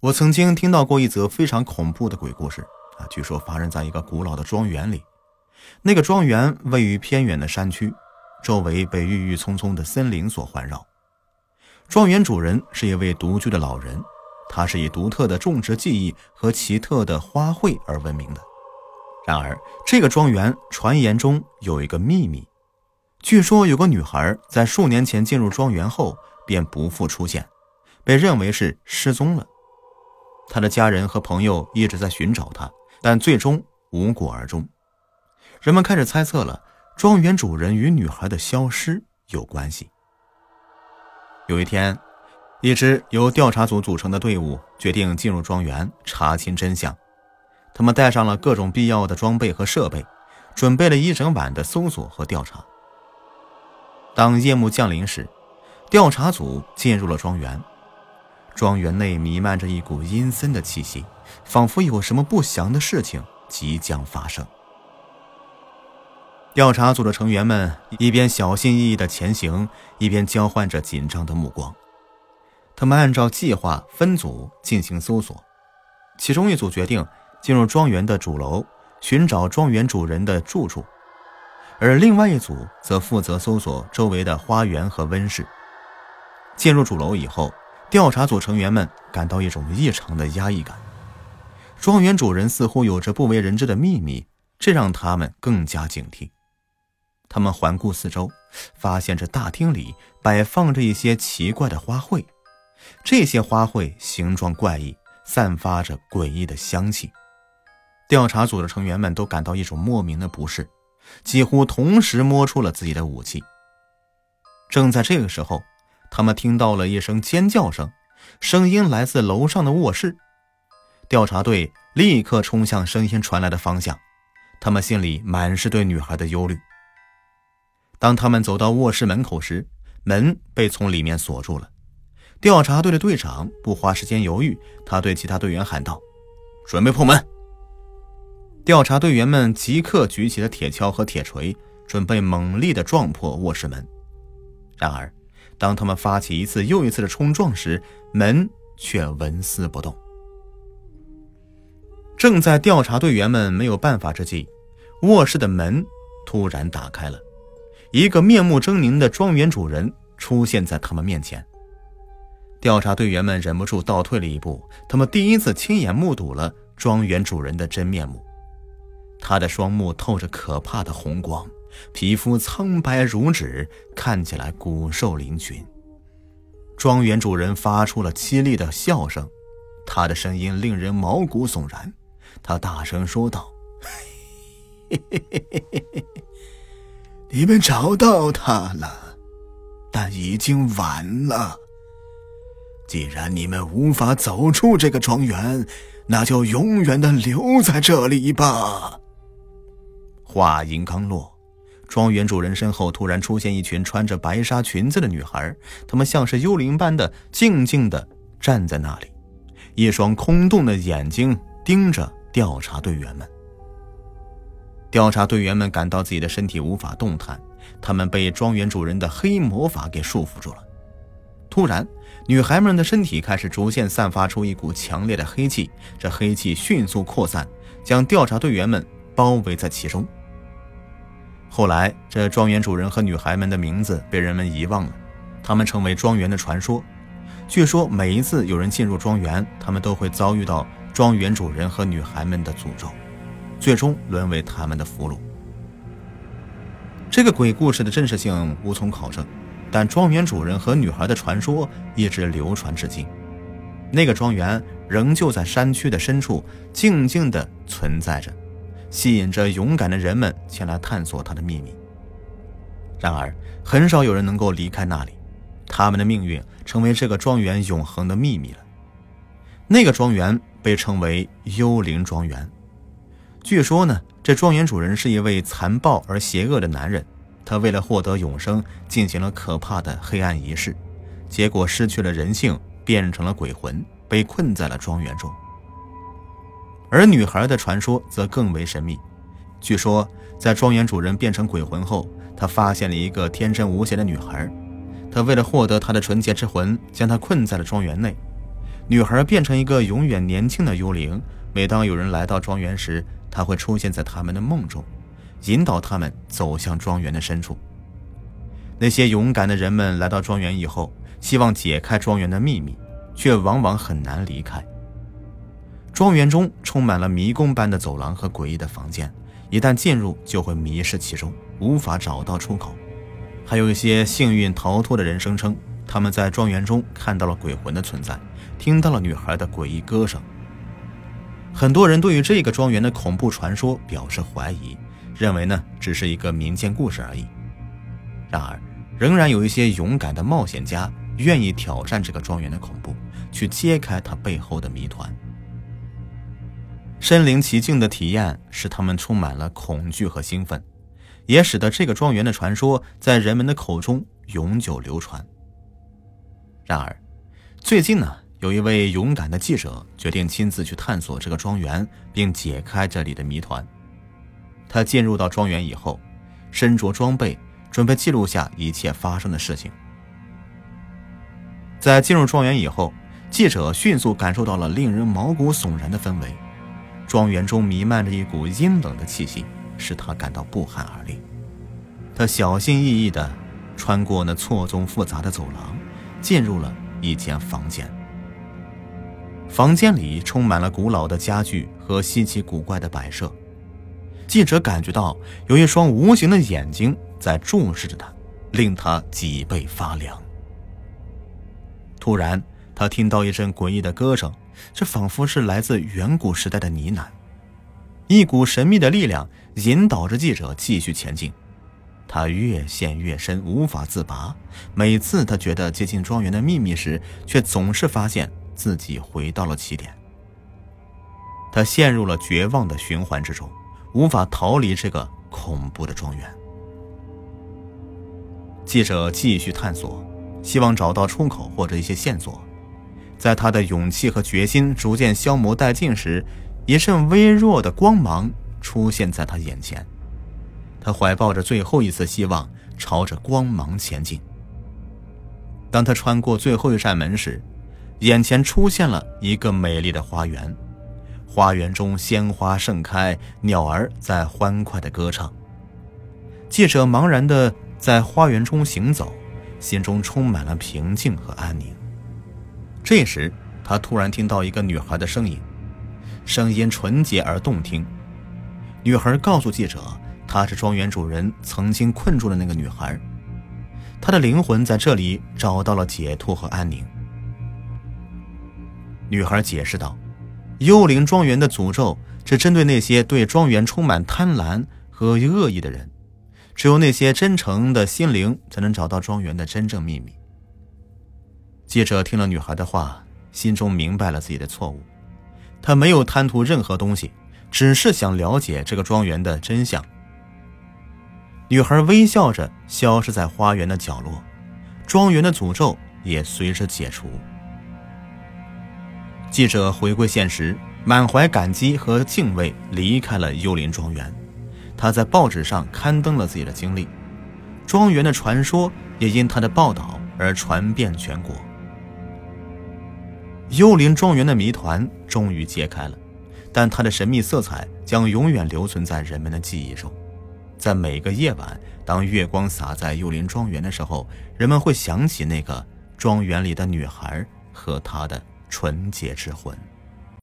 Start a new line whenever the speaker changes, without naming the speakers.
我曾经听到过一则非常恐怖的鬼故事啊，据说发生在一个古老的庄园里。那个庄园位于偏远的山区，周围被郁郁葱葱的森林所环绕。庄园主人是一位独居的老人，他是以独特的种植技艺和奇特的花卉而闻名的。然而，这个庄园传言中有一个秘密，据说有个女孩在数年前进入庄园后便不复出现，被认为是失踪了。他的家人和朋友一直在寻找他，但最终无果而终。人们开始猜测了，庄园主人与女孩的消失有关系。有一天，一支由调查组组成的队伍决定进入庄园查清真相。他们带上了各种必要的装备和设备，准备了一整晚的搜索和调查。当夜幕降临时，调查组进入了庄园。庄园内弥漫着一股阴森的气息，仿佛有什么不祥的事情即将发生。调查组的成员们一边小心翼翼地前行，一边交换着紧张的目光。他们按照计划分组进行搜索，其中一组决定进入庄园的主楼，寻找庄园主人的住处，而另外一组则负责搜索周围的花园和温室。进入主楼以后。调查组成员们感到一种异常的压抑感，庄园主人似乎有着不为人知的秘密，这让他们更加警惕。他们环顾四周，发现这大厅里摆放着一些奇怪的花卉，这些花卉形状怪异，散发着诡异的香气。调查组的成员们都感到一种莫名的不适，几乎同时摸出了自己的武器。正在这个时候。他们听到了一声尖叫声，声音来自楼上的卧室。调查队立刻冲向声音传来的方向，他们心里满是对女孩的忧虑。当他们走到卧室门口时，门被从里面锁住了。调查队的队长不花时间犹豫，他对其他队员喊道：“准备破门！”调查队员们即刻举起了铁锹和铁锤，准备猛力地撞破卧室门。然而，当他们发起一次又一次的冲撞时，门却纹丝不动。正在调查队员们没有办法之际，卧室的门突然打开了，一个面目狰狞的庄园主人出现在他们面前。调查队员们忍不住倒退了一步，他们第一次亲眼目睹了庄园主人的真面目。他的双目透着可怕的红光。皮肤苍白如纸，看起来骨瘦嶙峋。庄园主人发出了凄厉的笑声，他的声音令人毛骨悚然。他大声说道：“你们找到他了，但已经晚了。既然你们无法走出这个庄园，那就永远的留在这里吧。”话音刚落。庄园主人身后突然出现一群穿着白纱裙子的女孩，她们像是幽灵般的静静地站在那里，一双空洞的眼睛盯着调查队员们。调查队员们感到自己的身体无法动弹，他们被庄园主人的黑魔法给束缚住了。突然，女孩们的身体开始逐渐散发出一股强烈的黑气，这黑气迅速扩散，将调查队员们包围在其中。后来，这庄园主人和女孩们的名字被人们遗忘了，他们成为庄园的传说。据说每一次有人进入庄园，他们都会遭遇到庄园主人和女孩们的诅咒，最终沦为他们的俘虏。这个鬼故事的真实性无从考证，但庄园主人和女孩的传说一直流传至今。那个庄园仍旧在山区的深处静静地存在着。吸引着勇敢的人们前来探索它的秘密。然而，很少有人能够离开那里，他们的命运成为这个庄园永恒的秘密了。那个庄园被称为幽灵庄园。据说呢，这庄园主人是一位残暴而邪恶的男人，他为了获得永生，进行了可怕的黑暗仪式，结果失去了人性，变成了鬼魂，被困在了庄园中。而女孩的传说则更为神秘。据说，在庄园主人变成鬼魂后，他发现了一个天真无邪的女孩。他为了获得她的纯洁之魂，将她困在了庄园内。
女孩变成一个永远年轻的幽灵。每当有人来到庄园时，她会出现在他们的梦中，引导他们走向庄园的深处。那些勇敢的人们来到庄园以后，希望解开庄园的秘密，却往往很难离开。庄园中充满了迷宫般的走廊和诡异的房间，一旦进入就会迷失其中，无法找到出口。还有一些幸运逃脱的人声称，他们在庄园中看到了鬼魂的存在，听到了女孩的诡异歌声。很多人对于这个庄园的恐怖传说表示怀疑，认为呢只是一个民间故事而已。然而，仍然有一些勇敢的冒险家愿意挑战这个庄园的恐怖，去揭开它背后的谜团。身临其境的体验使他们充满了恐惧和兴奋，也使得这个庄园的传说在人们的口中永久流传。然而，最近呢，有一位勇敢的记者决定亲自去探索这个庄园，并解开这里的谜团。他进入到庄园以后，身着装备。准备记录下一切发生的事情。在进入庄园以后，记者迅速感受到了令人毛骨悚然的氛围。庄园中弥漫着一股阴冷的气息，使他感到不寒而栗。他小心翼翼地穿过那错综复杂的走廊，进入了一间房间。房间里充满了古老的家具和稀奇古怪的摆设。记者感觉到有一双无形的眼睛。在注视着他，令他脊背发凉。突然，他听到一阵诡异的歌声，这仿佛是来自远古时代的呢喃。一股神秘的力量引导着记者继续前进，他越陷越深，无法自拔。每次他觉得接近庄园的秘密时，却总是发现自己回到了起点。他陷入了绝望的循环之中，无法逃离这个恐怖的庄园。记者继续探索，希望找到出口或者一些线索。在他的勇气和决心逐渐消磨殆尽时，一阵微弱的光芒出现在他眼前。他怀抱着最后一丝希望，朝着光芒前进。当他穿过最后一扇门时，眼前出现了一个美丽的花园。花园中鲜花盛开，鸟儿在欢快地歌唱。记者茫然地。在花园中行走，心中充满了平静和安宁。这时，他突然听到一个女孩的声音，声音纯洁而动听。女孩告诉记者，她是庄园主人曾经困住的那个女孩，她的灵魂在这里找到了解脱和安宁。女孩解释道：“幽灵庄园的诅咒是针对那些对庄园充满贪婪和恶意的人。”只有那些真诚的心灵才能找到庄园的真正秘密。记者听了女孩的话，心中明白了自己的错误。他没有贪图任何东西，只是想了解这个庄园的真相。女孩微笑着消失在花园的角落，庄园的诅咒也随之解除。记者回归现实，满怀感激和敬畏，离开了幽灵庄园。他在报纸上刊登了自己的经历，庄园的传说也因他的报道而传遍全国。幽灵庄园的谜团终于揭开了，但它的神秘色彩将永远留存在人们的记忆中。在每个夜晚，当月光洒在幽灵庄园的时候，人们会想起那个庄园里的女孩和她的纯洁之魂。